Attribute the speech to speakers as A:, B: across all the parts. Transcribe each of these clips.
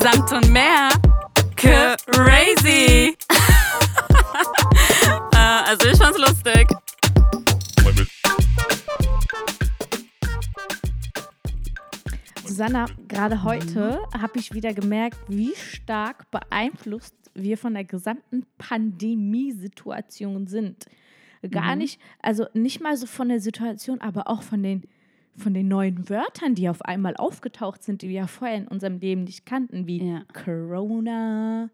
A: Samt und mehr. Crazy. äh, also ich fand's lustig.
B: Susanna, gerade heute habe ich wieder gemerkt, wie stark beeinflusst wir von der gesamten Pandemiesituation sind. Gar
C: Mhm.
B: nicht, also nicht mal so von der Situation, aber auch von den, von den neuen Wörtern, die auf einmal aufgetaucht sind, die wir ja vorher in unserem Leben nicht kannten, wie
C: Ja.
B: Corona.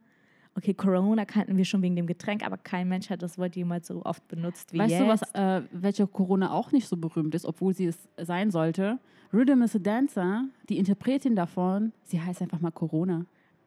B: Okay, Corona kannten wir schon wegen dem Getränk, aber kein Mensch hat das Wort jemals so oft benutzt wie
C: Weißt
B: jetzt.
C: du, was, äh, welche Corona auch nicht so berühmt ist, obwohl sie es sein sollte? Rhythm is a Dancer, die Interpretin davon, sie heißt einfach mal Corona.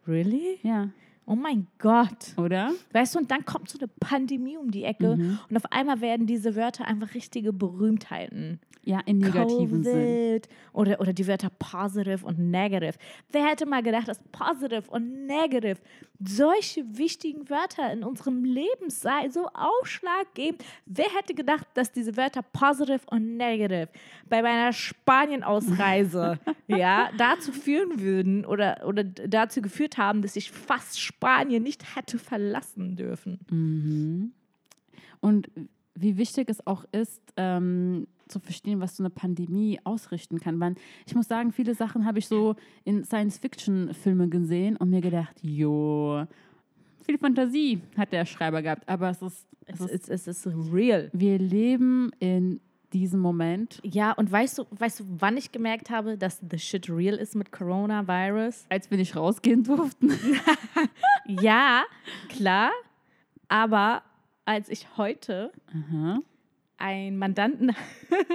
B: Really?
C: Ja.
B: Oh mein Gott.
C: Oder?
B: Weißt du, und dann kommt so eine Pandemie um die Ecke
C: Mhm.
B: und auf einmal werden diese Wörter einfach richtige Berühmtheiten.
C: Ja, im negativen Sinn.
B: Oder, oder die Wörter positive und negative. Wer hätte mal gedacht, dass positive und negative solche wichtigen Wörter in unserem Leben sei, so ausschlaggebend? Wer hätte gedacht, dass diese Wörter positive und negative bei meiner Spanien-Ausreise ja, dazu führen würden oder, oder dazu geführt haben, dass ich fast Spanien nicht hätte verlassen dürfen?
C: Mhm. Und wie wichtig es auch ist, ähm, zu verstehen, was so eine Pandemie ausrichten kann. Weil ich muss sagen, viele Sachen habe ich so in Science-Fiction-Filmen gesehen und mir gedacht, jo, viel Fantasie hat der Schreiber gehabt. Aber es ist, es
B: Es
C: ist,
B: es ist real.
C: wir leben in diesem Moment,
B: Ja, und weißt du, weißt du, wann ich gemerkt habe, dass the shit real ist mit Coronavirus?
C: als wir nicht rausgehen durften.
B: Ja, klar. Aber als ich heute
C: Aha.
B: einen Mandanten.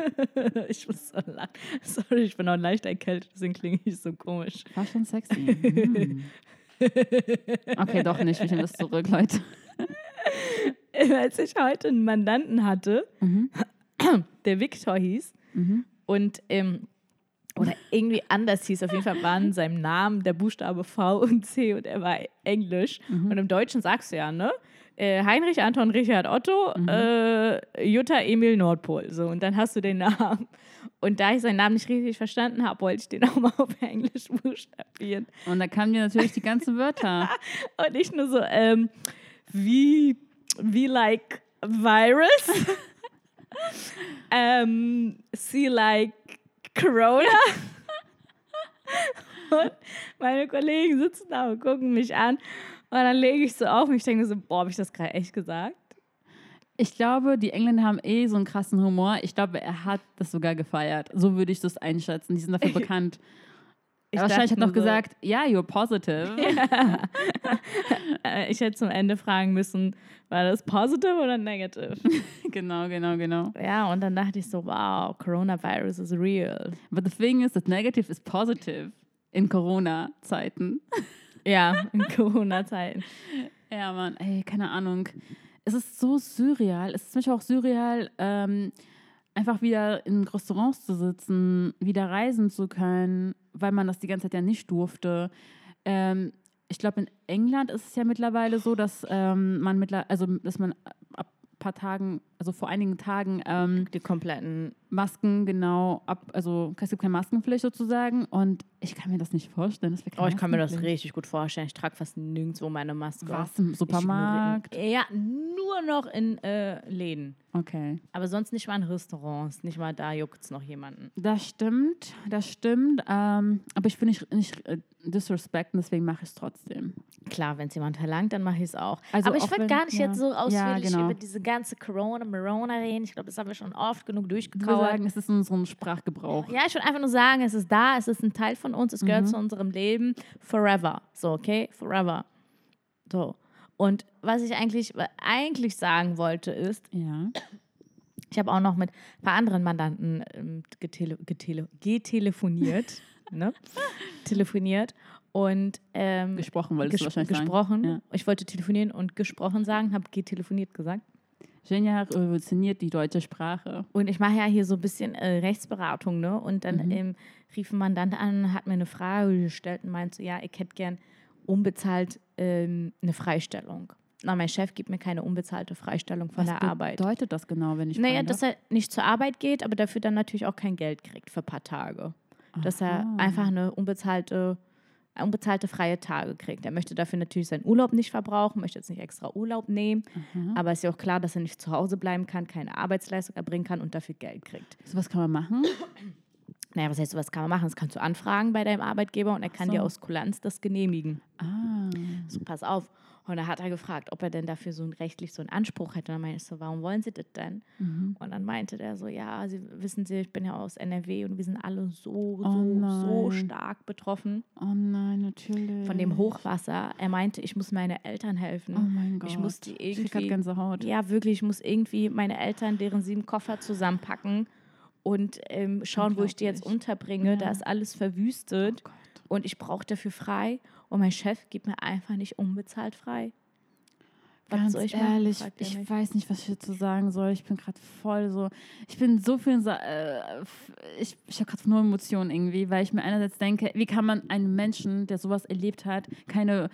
B: ich muss so lachen. Sorry, ich bin auch leicht erkältet, deswegen klinge ich so komisch.
C: War schon sexy. Mhm. Okay, doch nicht. Ich nehme das zurück, Leute.
B: als ich heute einen Mandanten hatte,
C: Mhm.
B: der Viktor hieß
C: Mhm.
B: und ähm, oder irgendwie anders hieß. Auf jeden Fall waren in seinem Namen der Buchstabe V und C und er war Englisch.
C: Mhm.
B: Und im Deutschen sagst du ja, ne? Äh, Heinrich Anton Richard Otto,
C: Mhm.
B: äh, Jutta Emil Nordpol. So, und dann hast du den Namen. Und da ich seinen Namen nicht richtig verstanden habe, wollte ich den auch mal auf Englisch buchstabieren.
C: Und da kamen mir natürlich die ganzen Wörter.
B: Und nicht nur so, ähm, wie, wie like virus, ähm, see like Corona. und meine Kollegen sitzen da und gucken mich an. Und dann lege ich so auf und ich denke so, boah, habe ich das gerade echt gesagt?
C: Ich glaube, die Engländer haben eh so einen krassen Humor. Ich glaube, er hat das sogar gefeiert. So würde ich das einschätzen. Die sind dafür bekannt.
B: Ich
C: Wahrscheinlich hat noch
B: so,
C: gesagt, ja, you're positive.
B: äh, ich hätte zum Ende fragen müssen, war das positive oder negative?
C: genau, genau, genau.
B: ja, und dann dachte ich so, wow, Coronavirus is real.
C: But the thing is that negative is positive in Corona-Zeiten.
B: Ja, in Corona-Zeiten.
C: Ja, Mann, ey, keine Ahnung. Es ist so surreal. Es ist manchmal auch surreal, ähm, einfach wieder in Restaurants zu sitzen, wieder reisen zu können, weil man das die ganze Zeit ja nicht durfte. Ähm, ich glaube, in England ist es ja mittlerweile so, dass ähm, man mittler also dass man ab ein paar Tagen, also vor einigen Tagen ähm,
B: Die kompletten
C: Masken genau ab, also es gibt keine Maskenpflicht sozusagen und ich kann mir das nicht vorstellen. Dass wir keine
B: Oh, ich kann mir das richtig gut vorstellen. Ich trage fast nirgendwo meine Maske.
C: Was im Supermarkt?
B: Ich, ja, nur noch in äh, Läden.
C: Okay.
B: Aber sonst nicht mal in Restaurants. Nicht mal da juckt es noch jemanden.
C: Das stimmt, das stimmt. Ähm, aber ich will nicht, nicht äh, disrespekten, deswegen mache ich es trotzdem.
B: Klar, wenn es jemand verlangt, dann mache ich es auch.
C: Also
B: Aber ich würde gar nicht
C: ja.
B: jetzt so
C: Ja,
B: ausführlich
C: genau.
B: über diese ganze Corona, Morona reden. Ich glaube, das haben wir schon oft genug
C: Ich würde
B: durchgekaut.
C: sagen, es ist in unserem Sprachgebrauch.
B: Ja, ich würde einfach nur sagen, es ist da, es ist ein Teil von uns, es gehört zu unserem Leben forever. So, okay? Forever. So. Und was ich eigentlich, eigentlich sagen wollte, ist,
C: Ja.
B: ich habe auch noch mit ein paar anderen Mandanten ähm, getele, getele, getelefoniert. ne? Telefoniert und ähm,
C: Gesprochen wolltest du
B: ges
C: wahrscheinlich
B: gesprochen.
C: sagen.
B: Ich wollte telefonieren und gesprochen sagen, habe getelefoniert gesagt.
C: Ja. Genia revolutioniert die deutsche Sprache.
B: Und ich mache ja hier so ein bisschen äh, Rechtsberatung, ne? Und dann
C: Mhm.
B: ähm, rief ein Mandant an, hat mir eine Frage gestellt und meinte so, ja, ich hätte gern unbezahlt ähm, eine Freistellung. Na, mein Chef gibt mir keine unbezahlte Freistellung von
C: Was
B: der Arbeit.
C: bedeutet das genau, wenn ich
B: Naja, dass er nicht zur Arbeit geht, aber dafür dann natürlich auch kein Geld kriegt für ein paar Tage. Dass er
C: Aha.
B: einfach eine unbezahlte unbezahlte freie Tage kriegt. Er möchte dafür natürlich seinen Urlaub nicht verbrauchen, möchte jetzt nicht extra Urlaub nehmen,
C: Mhm.
B: aber es ist ja auch klar, dass er nicht zu Hause bleiben kann, keine Arbeitsleistung erbringen kann und dafür Geld kriegt.
C: So was kann man machen?
B: Naja, was heißt, was kann man machen? Das kannst du anfragen bei deinem Arbeitgeber und er kann
C: so.
B: dir aus Kulanz das genehmigen.
C: Ah.
B: So, pass auf. Und da hat er gefragt, ob er denn dafür so ein rechtlich so einen Anspruch hätte. Und dann meinte ich so, warum wollen Sie das denn?
C: Mhm.
B: Und dann meinte der so, ja, Sie wissen Sie, ich bin ja aus NRW und wir sind alle so, so,
C: Oh
B: so
C: nein.
B: stark betroffen
C: Oh nein, natürlich.
B: von dem Hochwasser. Er meinte, ich muss meine Eltern helfen.
C: Oh mein Gott.
B: Ich muss die
C: Ich krieg
B: irgendwie-
C: Gänsehaut.
B: Ja, wirklich, ich muss irgendwie meine Eltern, deren sieben Koffer zusammenpacken und ähm, schauen, wo ich die jetzt unterbringe.
C: Ja.
B: Da ist alles verwüstet
C: Oh
B: und ich brauche dafür frei. Und mein Chef gibt mir einfach nicht unbezahlt frei. Was
C: Ganz
B: soll ich machen,
C: ehrlich, ich weiß nicht, was ich dazu sagen soll. Ich bin gerade voll so. Ich bin so viel. Äh, ich ich habe gerade nur Emotionen irgendwie, weil ich mir einerseits denke, wie kann man einem Menschen, der sowas erlebt hat, keine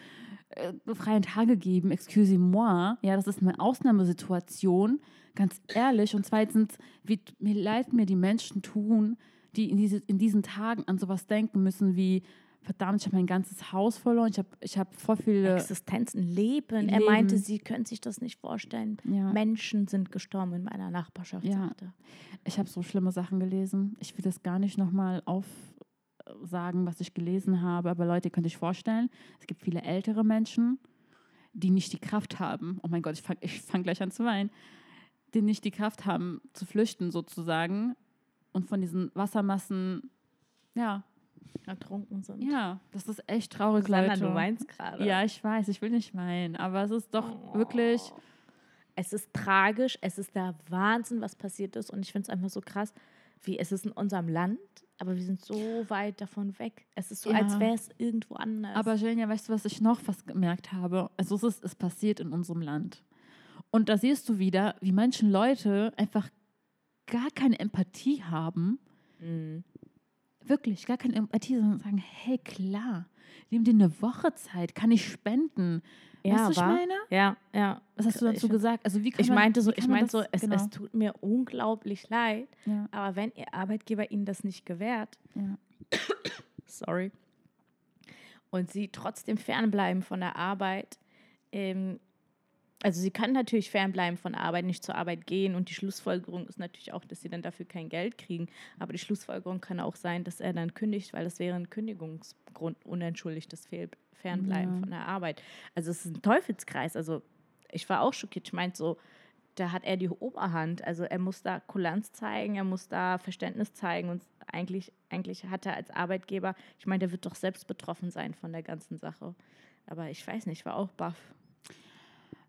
C: äh, freien Tage geben? Excusez-moi. Ja, das ist eine Ausnahmesituation. Ganz ehrlich. Und zweitens, wie mir leid mir die Menschen tun, die in, diese, in diesen Tagen an sowas denken müssen, wie. Verdammt, ich habe mein ganzes Haus verloren. Ich habe ich hab voll viele.
B: Existenzen, Leben. Er
C: Leben.
B: meinte, sie können sich das nicht vorstellen.
C: Ja.
B: Menschen sind gestorben in meiner Nachbarschaft,
C: Ja.
B: sagte.
C: Ich habe so schlimme Sachen gelesen. Ich will das gar nicht nochmal aufsagen, was ich gelesen habe. Aber Leute, ihr könnt euch vorstellen, es gibt viele ältere Menschen, die nicht die Kraft haben. Oh mein Gott, ich fange ich fang gleich an zu weinen. Die nicht die Kraft haben, zu flüchten sozusagen. Und von diesen Wassermassen, ja,
B: Ertrunken sind.
C: ja, das ist echt traurig,
B: Sandra,
C: Leute.
B: du weinst gerade.
C: Ja, ich weiß, ich will nicht weinen. Aber es ist doch wirklich,
B: Es ist tragisch, es ist der Wahnsinn, was passiert ist. Und ich finde es einfach so krass, wie es ist in unserem Land, aber wir sind so weit davon weg. Es ist so,
C: Ja.
B: als wäre es irgendwo anders.
C: Aber Jelenia, weißt du, was ich noch fast gemerkt habe? Also es ist, es passiert in unserem Land. Und da siehst du wieder, wie manche Leute einfach gar keine Empathie haben.
B: Mhm.
C: Wirklich, gar keine Empathie, sondern sagen, hey, klar, nimm dir eine Woche Zeit, kann ich spenden.
B: Ja,
C: weißt du, was ich meine?
B: ja, ja.
C: Was hast du dazu
B: Ich-
C: gesagt? Also wie kann
B: Ich
C: man,
B: meinte so, ich meinte so, es,
C: genau.
B: es tut mir unglaublich leid,
C: ja,
B: aber wenn Ihr Arbeitgeber Ihnen das nicht gewährt,
C: ja.
B: sorry, und Sie trotzdem fernbleiben von der Arbeit, ähm, also Sie können natürlich fernbleiben von Arbeit, nicht zur Arbeit gehen und die Schlussfolgerung ist natürlich auch, dass Sie dann dafür kein Geld kriegen, aber die Schlussfolgerung kann auch sein, dass er dann kündigt, weil das wäre ein Kündigungsgrund, unentschuldigtes Fehl Fernbleiben
C: Ja.
B: von der Arbeit. Also es ist ein Teufelskreis, also ich war auch schockiert, ich meinte so, da hat er die Oberhand. Also er muss da Kulanz zeigen, er muss da Verständnis zeigen und eigentlich, eigentlich hat er als Arbeitgeber, ich meine, der wird doch selbst betroffen sein von der ganzen Sache. Aber ich weiß nicht, ich war auch baff.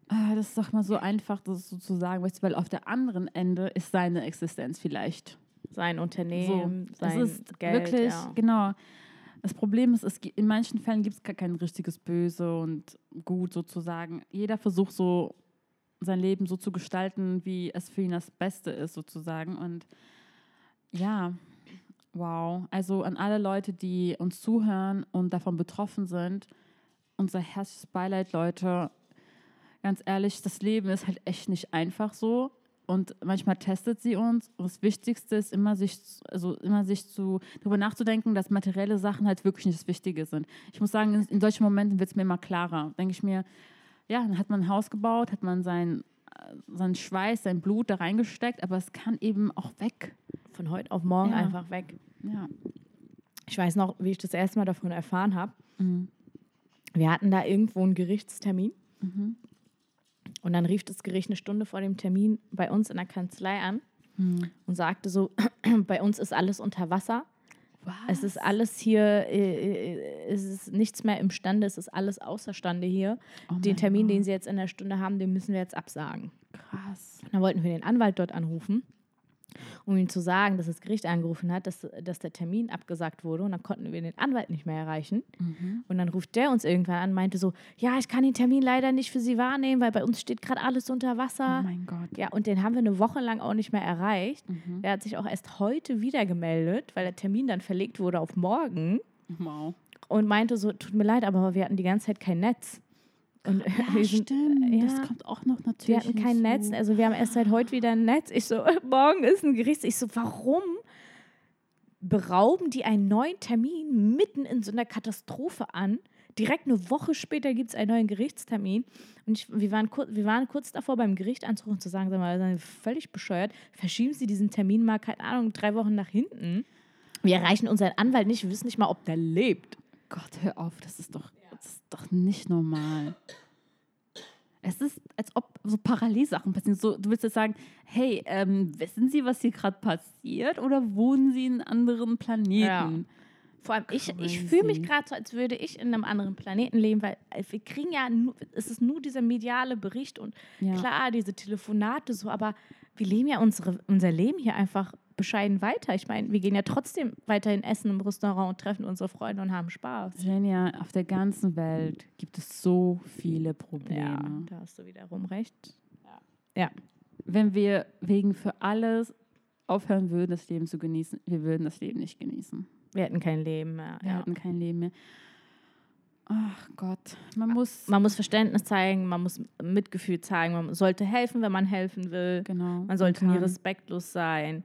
C: Ah, das ist doch mal so einfach, das so zu sagen, weißt du, weil auf der anderen Ende ist seine Existenz vielleicht.
B: Sein Unternehmen,
C: es
B: sein
C: ist
B: Geld.
C: wirklich,
B: ja.
C: genau. Das Problem ist, es, in manchen Fällen gibt es gar kein richtiges Böse und Gut sozusagen. Jeder versucht so sein Leben so zu gestalten, wie es für ihn das Beste ist sozusagen. Und ja, wow. Also an alle Leute, die uns zuhören und davon betroffen sind, unser herzliches Beileid, Leute. Ganz ehrlich, das Leben ist halt echt nicht einfach so. Und manchmal testet sie uns. Und das Wichtigste ist immer sich, also immer sich zu, darüber nachzudenken, dass materielle Sachen halt wirklich nicht das Wichtige sind. Ich muss sagen, in, in solchen Momenten wird es mir immer klarer. Denke ich mir, ja, dann hat man ein Haus gebaut, hat man sein, äh, seinen Schweiß, sein Blut da reingesteckt, aber es kann eben auch weg.
B: Von heute auf morgen
C: Ja.
B: einfach weg.
C: Ja.
B: Ich weiß noch, wie ich das erste Mal davon erfahren habe.
C: Mhm.
B: Wir hatten da irgendwo einen Gerichtstermin.
C: Mhm.
B: Und dann rief das Gericht eine Stunde vor dem Termin bei uns in der Kanzlei an
C: Mhm.
B: und sagte so, bei uns ist alles unter Wasser.
C: Was?
B: Es ist alles hier, äh, äh, es ist nichts mehr imstande, es ist alles außerstande hier.
C: Oh
B: den Termin, den
C: Gott.
B: Sie jetzt in der Stunde haben, den müssen wir jetzt absagen.
C: Krass.
B: Dann wollten wir den Anwalt dort anrufen, um ihm zu sagen, dass das Gericht angerufen hat, dass, dass der Termin abgesagt wurde. Und dann konnten wir den Anwalt nicht mehr erreichen.
C: Mhm.
B: Und dann ruft der uns irgendwann an, meinte so, ja, ich kann den Termin leider nicht für Sie wahrnehmen, weil bei uns steht gerade alles unter
C: Oh
B: Wasser.
C: mein Gott.
B: ja, und den haben wir eine Woche lang auch nicht mehr erreicht.
C: Mhm.
B: Er hat sich auch erst heute wieder gemeldet, weil der Termin dann verlegt wurde auf morgen
C: Wow.
B: und meinte so, tut mir leid, aber wir hatten die ganze Zeit kein Netz. Und
C: Ja, stimmt.
B: ja.
C: Das kommt auch noch natürlich.
B: wir hatten kein
C: hinzu.
B: Netz, also wir haben erst seit heute wieder ein Netz. Ich so, morgen ist ein Gericht. Ich so, warum? berauben die einen neuen Termin mitten in so einer Katastrophe an. Direkt eine Woche später gibt es einen neuen Gerichtstermin. Und ich, wir, waren kur, wir waren kurz davor, beim Gericht anzurufen und zu sagen, sag mal, völlig bescheuert. Verschieben Sie diesen Termin mal, keine Ahnung, drei Wochen nach hinten. Wir erreichen unseren Anwalt nicht, wir wissen nicht mal, ob der lebt.
C: Gott, hör auf, das ist doch, das ist doch nicht normal. Es ist, als ob so Parallelsachen passieren. So, du willst jetzt sagen, hey, ähm, wissen Sie, was hier gerade passiert oder wohnen Sie in anderen Planeten?
B: Vor allem, ich, ich fühle mich gerade so, als würde ich in einem anderen Planeten leben, weil äh, wir kriegen ja, nur, es ist nur dieser mediale Bericht und
C: Ja.
B: klar, diese Telefonate so, aber wir leben ja unsere, unser Leben hier einfach bescheiden weiter. Ich meine, wir gehen ja trotzdem weiterhin essen im Restaurant und treffen unsere Freunde und haben Spaß.
C: Jenja, auf der ganzen Welt gibt es so viele Probleme.
B: Ja, da hast du wiederum recht. Ja.
C: Wenn wir wegen für alles aufhören würden, das Leben zu genießen, wir würden das Leben nicht genießen.
B: Wir hätten kein Leben mehr.
C: Wir
B: Ja.
C: hätten kein Leben mehr. Ach Gott, man muss.
B: Man muss Verständnis zeigen, man muss Mitgefühl zeigen, man sollte helfen, wenn man helfen will.
C: Genau.
B: Man sollte nie respektlos sein.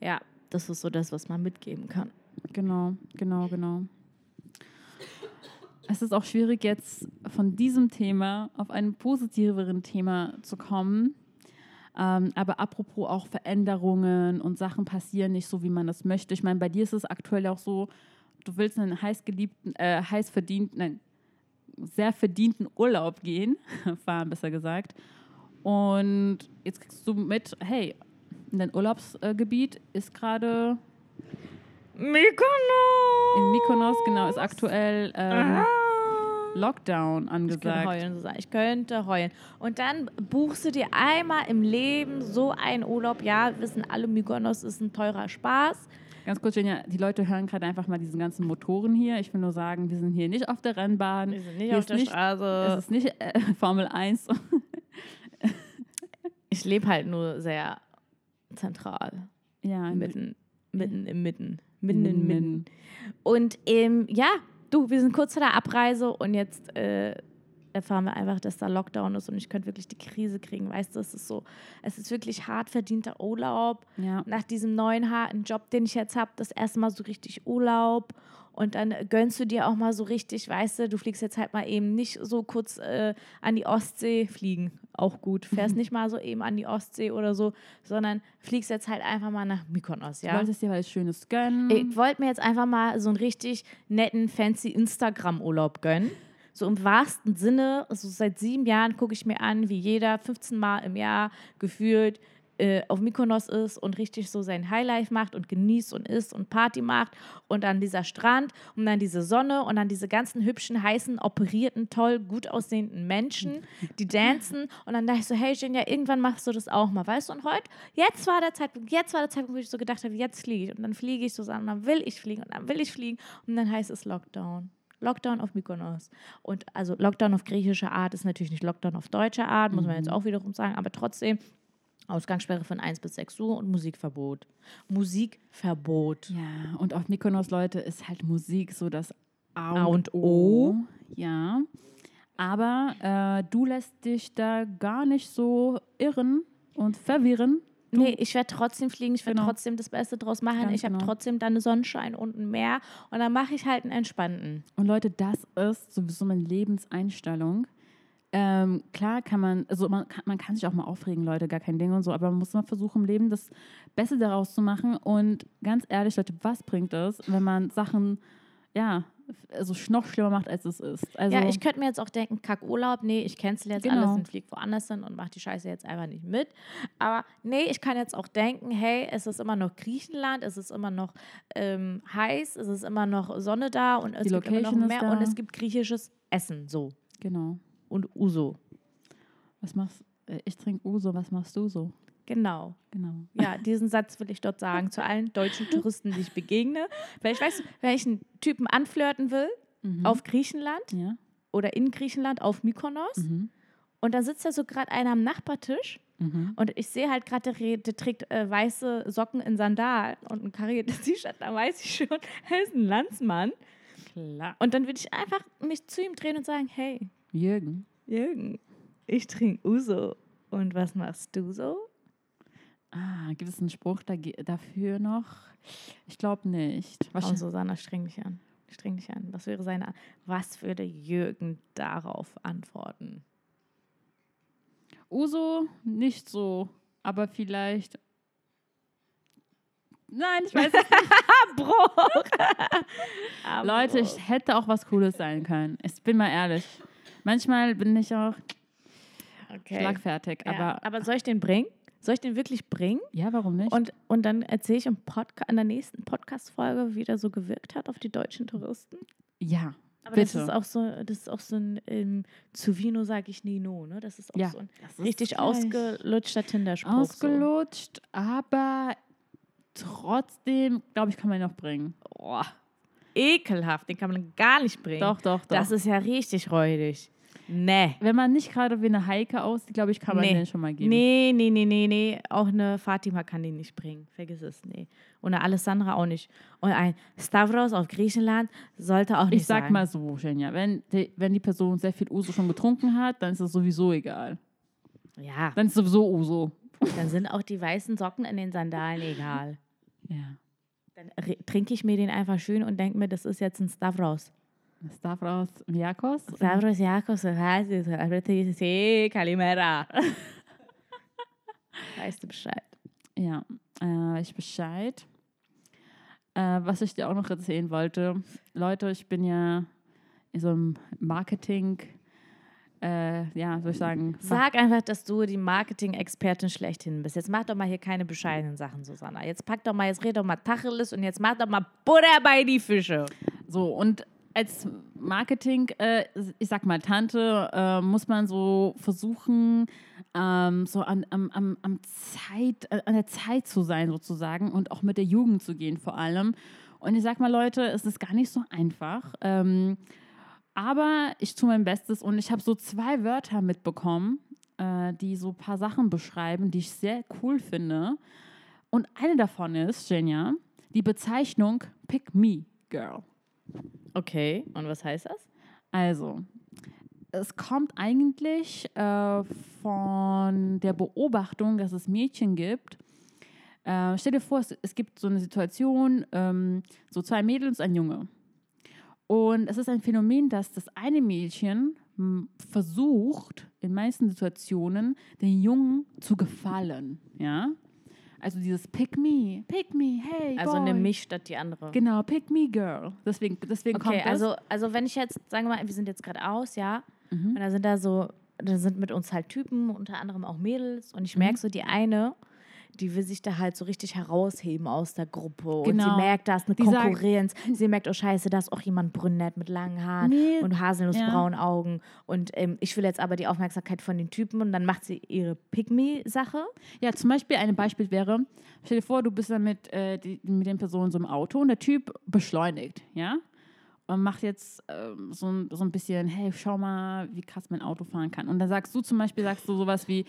B: Ja, das ist so das, was man mitgeben kann.
C: Genau, genau, genau. Es ist auch schwierig, jetzt von diesem Thema auf ein positiveren Thema zu kommen. Ähm, aber apropos auch Veränderungen und Sachen passieren nicht so, wie man das möchte. Ich meine, bei dir ist es aktuell auch so, du willst einen heiß geliebten, äh, heiß verdienten, nein, sehr verdienten Urlaub gehen, fahren besser gesagt. Und jetzt kriegst du mit, hey, dein Urlaubsgebiet ist gerade
B: Mykonos!
C: in Mykonos, genau, ist aktuell ähm, Lockdown
B: Ich könnte
C: angesagt.
B: heulen, Susanne. Ich könnte heulen. Und dann buchst du dir einmal im Leben so einen Urlaub. Ja, wissen alle, Mykonos ist ein teurer Spaß.
C: Ganz kurz, Jenja, die Leute hören gerade einfach mal diesen ganzen Motoren hier. Ich will nur sagen, wir sind hier nicht auf der Rennbahn.
B: Wir sind nicht
C: Hier
B: auf der
C: nicht-
B: Straße.
C: Es ist nicht äh, Formel 1.
B: Ich lebe halt nur sehr zentral.
C: ja,
B: Mitten, mitten im Mitten. Mitten in
C: Mitten.
B: Mitten. Und ähm, ja, du, wir sind kurz vor der Abreise und jetzt äh, erfahren wir einfach, dass da Lockdown ist und ich könnte wirklich die Krise kriegen. Weißt du, es ist so, es ist wirklich hart verdienter Urlaub.
C: ja.
B: Nach diesem neuen harten Job, den ich jetzt habe, das erste Mal so richtig Urlaub. Und dann gönnst du dir auch mal so richtig, weißt du, du fliegst jetzt halt mal eben nicht so kurz äh, an die Ostsee, fliegen, auch gut. Fährst nicht mal so eben an die Ostsee oder so, sondern fliegst jetzt halt einfach mal nach Mykonos,
C: Du
B: ja.
C: wolltest dir was Schönes gönnen.
B: Ich wollte mir jetzt einfach mal so einen richtig netten, fancy Instagram-Urlaub gönnen. So im wahrsten Sinne, also seit sieben Jahren gucke ich mir an, wie jeder 15 Mal im Jahr gefühlt äh, auf Mykonos ist und richtig so sein Highlife macht und genießt und isst und Party macht und dann dieser Strand und dann diese Sonne und dann diese ganzen hübschen, heißen, operierten, toll, gut aussehenden Menschen, die dancen und dann dachte ich so, hey Jenja, irgendwann machst du das auch mal, weißt du? Und heute, jetzt war der Zeitpunkt, jetzt war der Zeitpunkt, wo ich so gedacht habe, jetzt fliege ich und dann fliege ich so und dann will ich fliegen und dann will ich fliegen und dann heißt es Lockdown. Lockdown auf Mykonos. Und also Lockdown auf griechischer Art ist natürlich nicht Lockdown auf deutscher Art, muss man jetzt auch wiederum sagen, aber trotzdem Ausgangssperre von 1 bis 6 Uhr und Musikverbot. Musikverbot.
C: Ja, und auf Mykonos, Leute, ist halt Musik so das A
B: A und O.
C: Ja. Aber äh, du lässt dich da gar nicht so irren und verwirren.
B: Nee, ich werde trotzdem fliegen, ich werde
C: Genau.
B: trotzdem das Beste draus machen.
C: Ganz
B: ich habe
C: genau.
B: trotzdem dann Sonnenschein und ein Meer und dann mache ich halt einen entspannten.
C: Und Leute, das ist sowieso meine Lebenseinstellung. Ähm, klar kann man, also man kann, man kann sich auch mal aufregen, Leute, gar kein Ding und so, aber man muss immer versuchen, im Leben das Beste daraus zu machen. Und ganz ehrlich, Leute, was bringt es, wenn man Sachen, ja, also noch schlimmer macht, als es ist? Also,
B: ja, ich könnte mir jetzt auch denken, kack Urlaub, nee, ich cancel jetzt
C: Genau.
B: alles und fliege woanders hin und mache die Scheiße jetzt einfach nicht mit. Aber nee, ich kann jetzt auch denken, hey, es ist immer noch Griechenland, es ist immer noch ähm, heiß, es ist immer noch Sonne da und es
C: Die
B: gibt immer noch mehr und es gibt griechisches Essen, so.
C: genau.
B: Und Uso.
C: Was machst äh, Ich trinke Uso, was machst du so?
B: Genau.
C: Genau.
B: Ja, diesen Satz will ich dort sagen zu allen deutschen Touristen, die ich begegne. Weil ich weiß, wenn ich einen Typen anflirten will
C: Mhm.
B: auf Griechenland
C: Ja.
B: oder in Griechenland auf Mykonos
C: Mhm.
B: und da sitzt ja so gerade einer am Nachbartisch
C: Mhm.
B: und ich sehe halt gerade, der, der trägt äh, weiße Socken in Sandalen und ein kariertes T-Shirt, da weiß ich schon, er ist ein Landsmann.
C: Klar.
B: Und dann würde ich einfach mich zu ihm drehen und sagen, hey,
C: Jürgen.
B: Jürgen, ich trinke Uso. Und was machst du so?
C: Ah, gibt es einen Spruch dafür noch? Ich glaube nicht.
B: Komm,
C: Wahrscheinlich,
B: Susanna, streng dich an. Streng dich an. Was wäre seine Was würde Jürgen darauf antworten?
C: Uso nicht so, aber vielleicht. Nein, ich weiß es
B: Bruch!
C: Leute, ich hätte auch was Cooles sein können. Ich bin mal ehrlich. Manchmal bin ich auch
B: okay.
C: schlagfertig,
B: Ja,
C: aber
B: aber soll ich den bringen? Soll ich den wirklich bringen?
C: ja, warum nicht?
B: Und, und dann erzähle ich im Podca in der nächsten Podcast-Folge, wie der so gewirkt hat auf die deutschen Touristen.
C: ja,
B: Aber das
C: bitte.
B: ist auch so, das ist auch so ein ähm, zu Vino sage ich nie no, ne? Das ist auch
C: Ja,
B: so ein
C: das
B: richtig ausgelutschter Tinder-Spruch.
C: ausgelutscht, aber trotzdem, glaube ich, kann man ihn noch bringen.
B: So. Oh, ekelhaft, den kann man gar nicht bringen.
C: Doch, doch, doch.
B: Das ist ja richtig räudig. Nee.
C: Wenn man nicht gerade wie eine Heike aussieht, glaube ich, kann man
B: Nee.
C: den schon mal geben.
B: Nee, nee, nee, nee, nee. Auch eine Fatima kann den nicht bringen. Vergiss es, nee. Und eine Alessandra auch nicht. Und ein Stavros auf Griechenland sollte auch nicht
C: Ich sag
B: sein.
C: mal so, Genia, wenn die, wenn die Person sehr viel Uso schon getrunken hat, dann ist es sowieso egal.
B: Ja,
C: Dann ist sowieso Uso.
B: dann sind auch die weißen Socken in den Sandalen egal.
C: Ja.
B: Dann trinke ich mir den einfach schön und denke mir, das ist jetzt ein Stavros.
C: Stavros Miakos.
B: Stavros Jakobs, sí, Kalimera. Weißt du Bescheid?
C: Ja, äh, ich Bescheid. Äh, was ich dir auch noch erzählen wollte, Leute, ich bin ja in so einem Marketing, äh, ja, soll ich sagen,
B: Sag einfach, dass du die Marketing-Expertin schlechthin bist. Jetzt mach doch mal hier keine bescheidenen Sachen, Susanna. Jetzt pack doch mal, jetzt red doch mal Tacheles und jetzt mach doch mal Butter bei die Fische.
C: So, und als Marketing, äh, ich sag mal, Tante, äh, muss man so versuchen, ähm, so an, am, am, am Zeit, äh, an der Zeit zu sein, sozusagen, und auch mit der Jugend zu gehen, vor allem. Und ich sag mal, Leute, es ist gar nicht so einfach. Ähm, aber ich tue mein Bestes und ich habe so zwei Wörter mitbekommen, äh, die so ein paar Sachen beschreiben, die ich sehr cool finde. Und eine davon ist, Genia, die Bezeichnung Pick Me Girl.
B: Okay, und was heißt das?
C: Also, es kommt eigentlich äh, von der Beobachtung, dass es Mädchen gibt. Äh, stell dir vor, es, es gibt so eine Situation, ähm, so zwei Mädels, ein Junge. Und es ist ein Phänomen, dass das eine Mädchen m, versucht, in meisten Situationen, den Jungen zu gefallen. Ja? Also dieses Pick me, pick me, hey,
B: Also
C: boy.
B: eine mich statt die andere.
C: Genau, pick me, girl. Deswegen, deswegen
B: Okay,
C: kommt das.
B: also, also wenn ich jetzt, sagen wir mal, wir sind jetzt gerade aus, ja,
C: Mhm.
B: und da sind da so, da sind mit uns halt Typen, unter anderem auch Mädels, und
C: Mhm.
B: ich merke so, die eine, die will sich da halt so richtig herausheben aus der Gruppe. Und
C: Genau.
B: sie merkt, da ist eine
C: Die
B: Konkurrenz. sie merkt, oh Scheiße, da ist auch jemand brünett mit langen Haaren
C: Nee,
B: und haselnussbraunen
C: ja.
B: Augen. Und ähm, ich will jetzt aber die Aufmerksamkeit von den Typen und dann macht sie ihre Pick-Me-Sache.
C: Ja, zum Beispiel ein Beispiel wäre, stell dir vor, du bist dann mit, äh, die, mit den Personen so im Auto und der Typ beschleunigt, ja? Und macht jetzt ähm, so, ein, so ein bisschen, hey, schau mal, wie krass mein Auto fahren kann. Und dann sagst du zum Beispiel, sagst du sowas wie,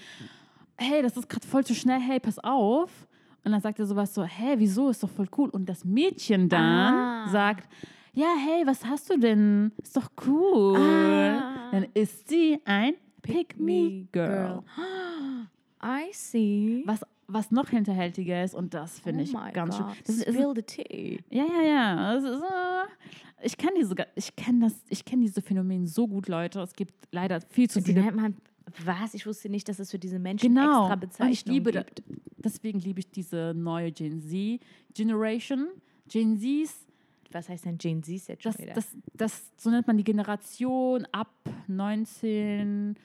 C: hey, das ist gerade voll zu schnell, hey, pass auf. Und dann sagt er sowas so, hey, wieso, ist doch voll cool. Und das Mädchen dann
B: Ah.
C: sagt, ja, hey, was hast du denn? Ist doch cool.
B: Ah.
C: Dann ist sie ein Pick-Me-Girl.
B: I see.
C: Was, was noch hinterhältiger ist, und das finde
B: oh
C: ich ganz schön. Das ist,
B: Spill the tea.
C: ja, ja, ja. Ist, äh, ich kenne diese, ga- ich kenne das, ich kenne diese Phänomene so gut, Leute. Es gibt leider viel zu
B: Die
C: viele.
B: nennt man, was? Ich wusste nicht, dass es für diese Menschen
C: Genau.
B: extra
C: ich
B: Bezeichnungen
C: liebe
B: gibt.
C: Deswegen liebe ich diese neue Gen Z Generation. Gen Zs,
B: Was heißt denn Gen Z jetzt schon
C: das,
B: wieder?
C: das, das, so nennt man die Generation ab 19.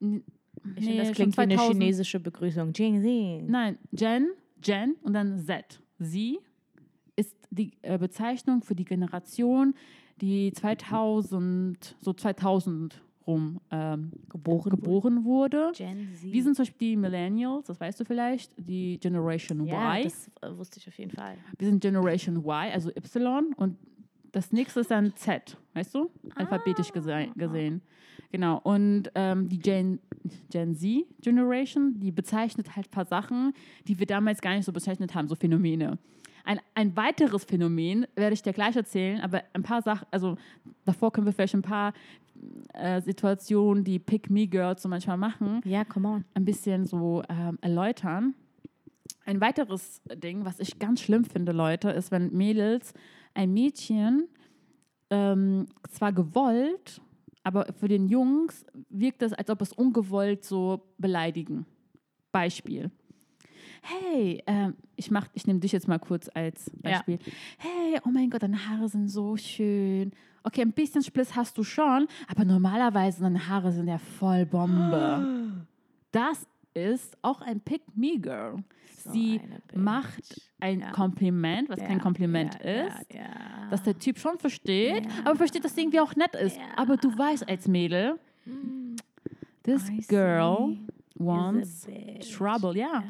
C: n-
B: ich
C: nee,
B: finde, das klingt wie eine
C: 2000.
B: chinesische Begrüßung. Gen Z.
C: Nein, Gen, Gen und dann Z. Sie ist die äh, Bezeichnung für die Generation, die 2000, so 2000 rum ähm,
B: Geboren.
C: geboren wurde.
B: Gen Z.
C: Wir sind zum Beispiel die Millennials, das weißt du vielleicht, die Generation
B: ja,
C: Y.
B: das äh, wusste ich auf jeden Fall.
C: Wir sind Generation Y, also Y und das nächste ist dann Z, weißt du? Alphabetisch gese gesehen. Genau. Und ähm, die Gen, Gen Z Generation, die bezeichnet halt ein paar Sachen, die wir damals gar nicht so bezeichnet haben, so Phänomene. Ein, ein weiteres Phänomen werde ich dir gleich erzählen, aber ein paar Sachen, also davor können wir vielleicht ein paar äh, Situationen, die Pick Me Girls so manchmal machen,
B: Ja, come on.
C: ein bisschen so ähm, erläutern. Ein weiteres Ding, was ich ganz schlimm finde, Leute, ist, wenn Mädels ein Mädchen ähm, zwar gewollt, aber für den Jungs wirkt es, als ob es ungewollt so beleidigen. Beispiel. Hey, ähm, ich, mach, ich nehme dich jetzt mal kurz als Beispiel. Hey, oh mein Gott, deine Haare sind so schön. Okay, ein bisschen Spliss hast du schon, aber normalerweise deine Haare sind ja voll Bombe. Das ist auch ein Pick-Me-Girl.
B: So
C: Sie
B: eine Bitch.
C: macht ein
B: Ja.
C: Kompliment, was kein
B: Ja,
C: Kompliment
B: ja,
C: ist, dass der Typ schon versteht, aber versteht, dass es irgendwie auch nett ist. Aber du weißt als Mädel,
B: Mm,
C: this
B: I
C: girl wants trouble. Ja.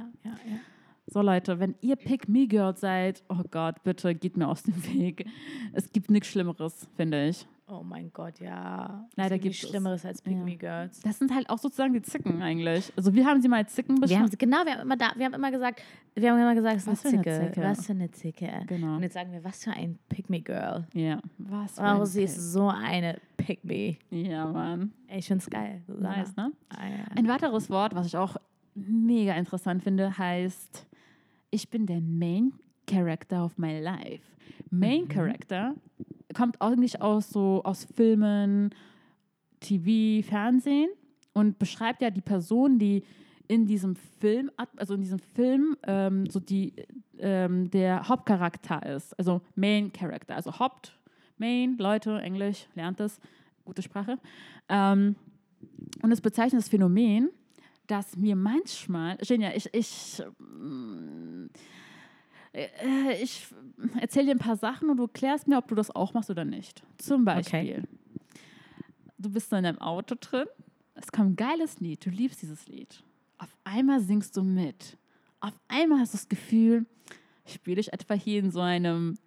C: So Leute, wenn ihr Pick-Me-Girl seid, oh Gott, bitte geht mir aus dem Weg. Es gibt nichts Schlimmeres, finde ich.
B: Oh mein Gott, ja.
C: Leider
B: es gibt
C: es.
B: Schlimmeres als Pick
C: Ja.
B: Me Girls.
C: Das sind halt auch sozusagen die Zicken eigentlich. Also wir haben sie mal als Zicken
B: Wir haben, genau, wir haben immer da, wir haben immer gesagt, wir haben immer gesagt, es ist
C: Was
B: eine
C: für eine
B: Zicke.
C: Zicke.
B: Was für eine Zicke.
C: Genau.
B: Und jetzt sagen wir, was für ein Pick Me Girl.
C: Ja. Was für
B: Oh, sie ist so eine Pick Me.
C: Pick. Ja, Mann.
B: Ey, Ich find's geil. Susanna.
C: Nice, ne?
B: Ah, ja.
C: Ein weiteres Wort, was ich auch mega interessant finde, heißt, ich bin der Main Character of my life. Main Character kommt eigentlich aus so aus Filmen, TV, Fernsehen und beschreibt ja die Person, die in diesem Film, also in diesem Film ähm, so die ähm, der Hauptcharakter ist, also Main Character, also Haupt, Main, Leute, Englisch, lernt es, gute Sprache. Ähm, und es bezeichnet das Phänomen, dass mir manchmal, Genia, ich, ich, mm, äh, ich erzähle dir ein paar Sachen und du klärst mir, ob du das auch machst oder nicht. Zum Beispiel, du bist so in deinem Auto drin, es kommt ein geiles Lied, du liebst dieses Lied. Auf einmal singst du mit. Auf einmal hast du das Gefühl, spiele ich etwa hier in so einem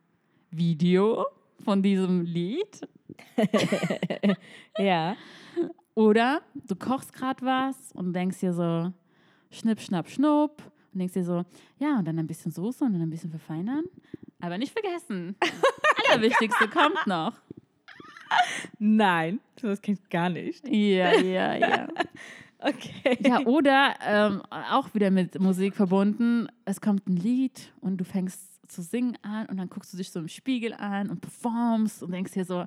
C: Video von diesem Lied
B: ja.
C: Oder du kochst gerade was und denkst dir so, schnipp, schnapp, schnupp. Und denkst dir so, ja, und dann ein bisschen Soße und dann ein bisschen verfeinern. Aber nicht vergessen, Allerwichtigste kommt noch.
B: Nein, das ich gar nicht.
C: Ja, ja, ja.
B: Okay.
C: Ja, oder ähm, auch wieder mit Musik verbunden. Es kommt ein Lied und du fängst zu singen an und dann guckst du dich so im Spiegel an und performst und denkst dir so,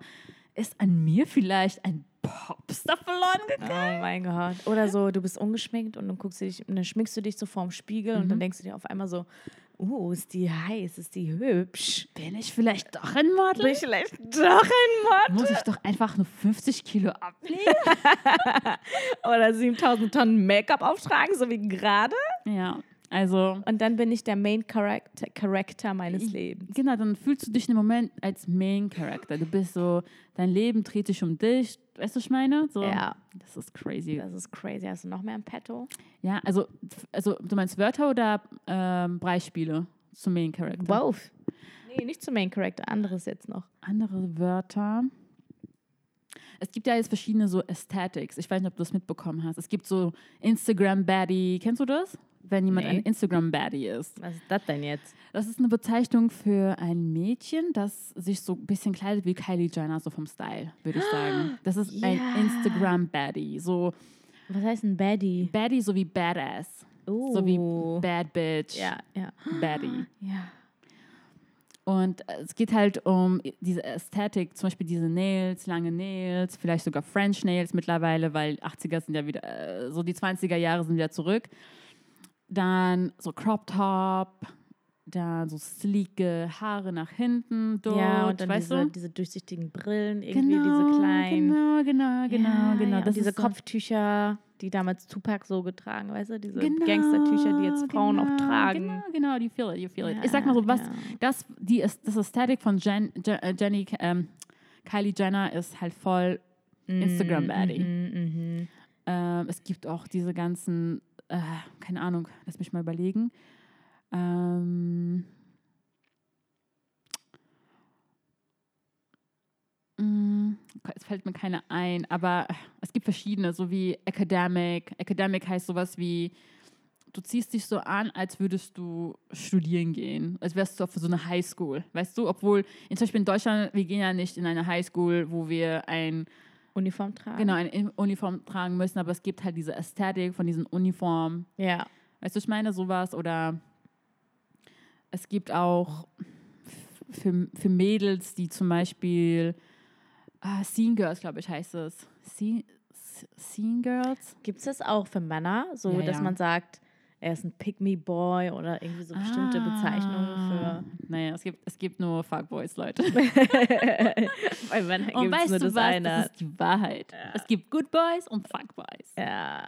C: ist an mir vielleicht ein Popstar verloren gegangen?
B: Oh mein Gott. Oder so, du bist ungeschminkt und dann guckst du dich, und dann schminkst du dich so vorm Spiegel und
C: Mhm.
B: dann denkst du dir auf einmal so, uh, ist die heiß, ist die hübsch.
C: Bin ich vielleicht doch ein Model?
B: Bin ich vielleicht doch ein Mod?
C: Muss ich doch einfach nur 50 Kilo abnehmen?
B: Oder 7000 Tonnen Make-up auftragen, so wie gerade?
C: ja, also
B: Und dann bin ich der Main Character, Character meines Lebens.
C: genau, dann fühlst du dich im Moment als Main Character. Du bist so, dein Leben dreht sich um dich. Weißt du, was ich meine? So,
B: Ja.
C: Das ist crazy.
B: Das ist crazy. Hast du noch mehr im Petto?
C: Ja, also, also du meinst Wörter oder ähm, Beispiele zum Main Character?
B: Both. Nee, nicht zum Main Character, anderes jetzt noch.
C: Andere Wörter. Es gibt ja jetzt verschiedene so Aesthetics. Ich weiß nicht, ob du das mitbekommen hast. Es gibt so Instagram Baddie. Kennst du das? Wenn jemand
B: Nee.
C: ein Instagram Baddie ist.
B: Was ist das denn jetzt?
C: Das ist eine Bezeichnung für ein Mädchen, das sich so ein bisschen kleidet wie Kylie Jenner, so vom Style, würde ich sagen. Das ist ein
B: Ja.
C: Instagram-Baddie. So
B: Was heißt ein Baddie?
C: Baddie so wie Badass.
B: Oh.
C: So wie Bad Bitch.
B: Ja, ja.
C: Baddie.
B: Ja.
C: Und es geht halt um diese Ästhetik, zum Beispiel diese Nails, lange Nails, vielleicht sogar French Nails mittlerweile, weil 80er sind ja wieder, äh, so die 20er Jahre sind wieder zurück. Dann so Crop Top, dann so sleeke Haare nach hinten, dort,
B: ja, und dann
C: weißt
B: diese,
C: du?
B: diese durchsichtigen Brillen, irgendwie diese kleinen.
C: Genau, genau, genau,
B: ja,
C: genau.
B: Ja,
C: Das
B: diese
C: so-
B: Kopftücher, die damals Tupac so getragen, weißt du? Diese
C: Genau,
B: Gangstertücher, die jetzt Frauen
C: genau,
B: auch tragen.
C: Genau, genau, you feel it, you feel it. ich sag mal so, was,
B: Ja, ja.
C: das, die, das Ästhetik von Jen, Je- äh, Jenny, ähm, Kylie Jenner ist halt voll Instagram-Baddie.
B: Mhm, mhm.
C: Ähm, es gibt auch diese ganzen, äh, keine Ahnung, lass mich mal überlegen. Ähm, mm, es fällt mir keine ein, aber es gibt verschiedene, so wie Academic. Academic heißt sowas wie, du ziehst dich so an, als würdest du studieren gehen, als wärst du auf so eine Highschool, weißt du? Obwohl, zum Beispiel in Deutschland, wir gehen ja nicht in eine Highschool, wo wir ein
B: Uniform tragen.
C: genau eine In- Uniform tragen müssen, aber es gibt halt diese Ästhetik von diesen Uniformen.
B: Ja.
C: Weißt du, ich meine sowas oder es gibt auch für, für Mädels, die zum Beispiel ah, Scene Girls, glaube ich, heißt es. Scene, Scene Girls?
B: Gibt es das auch für Männer, so
C: Ja,
B: dass
C: ja.
B: man sagt, er ist ein Pick-Me-Boy oder irgendwie so bestimmte Bezeichnungen
C: Ah. Naja, es gibt, es gibt nur Fuckboys, Leute.
B: für. Bei Männern
C: Und weißt
B: nur
C: du
B: das
C: was?
B: eine.
C: Das ist die Wahrheit. Es gibt Good Boys und Fuckboys.
B: ja.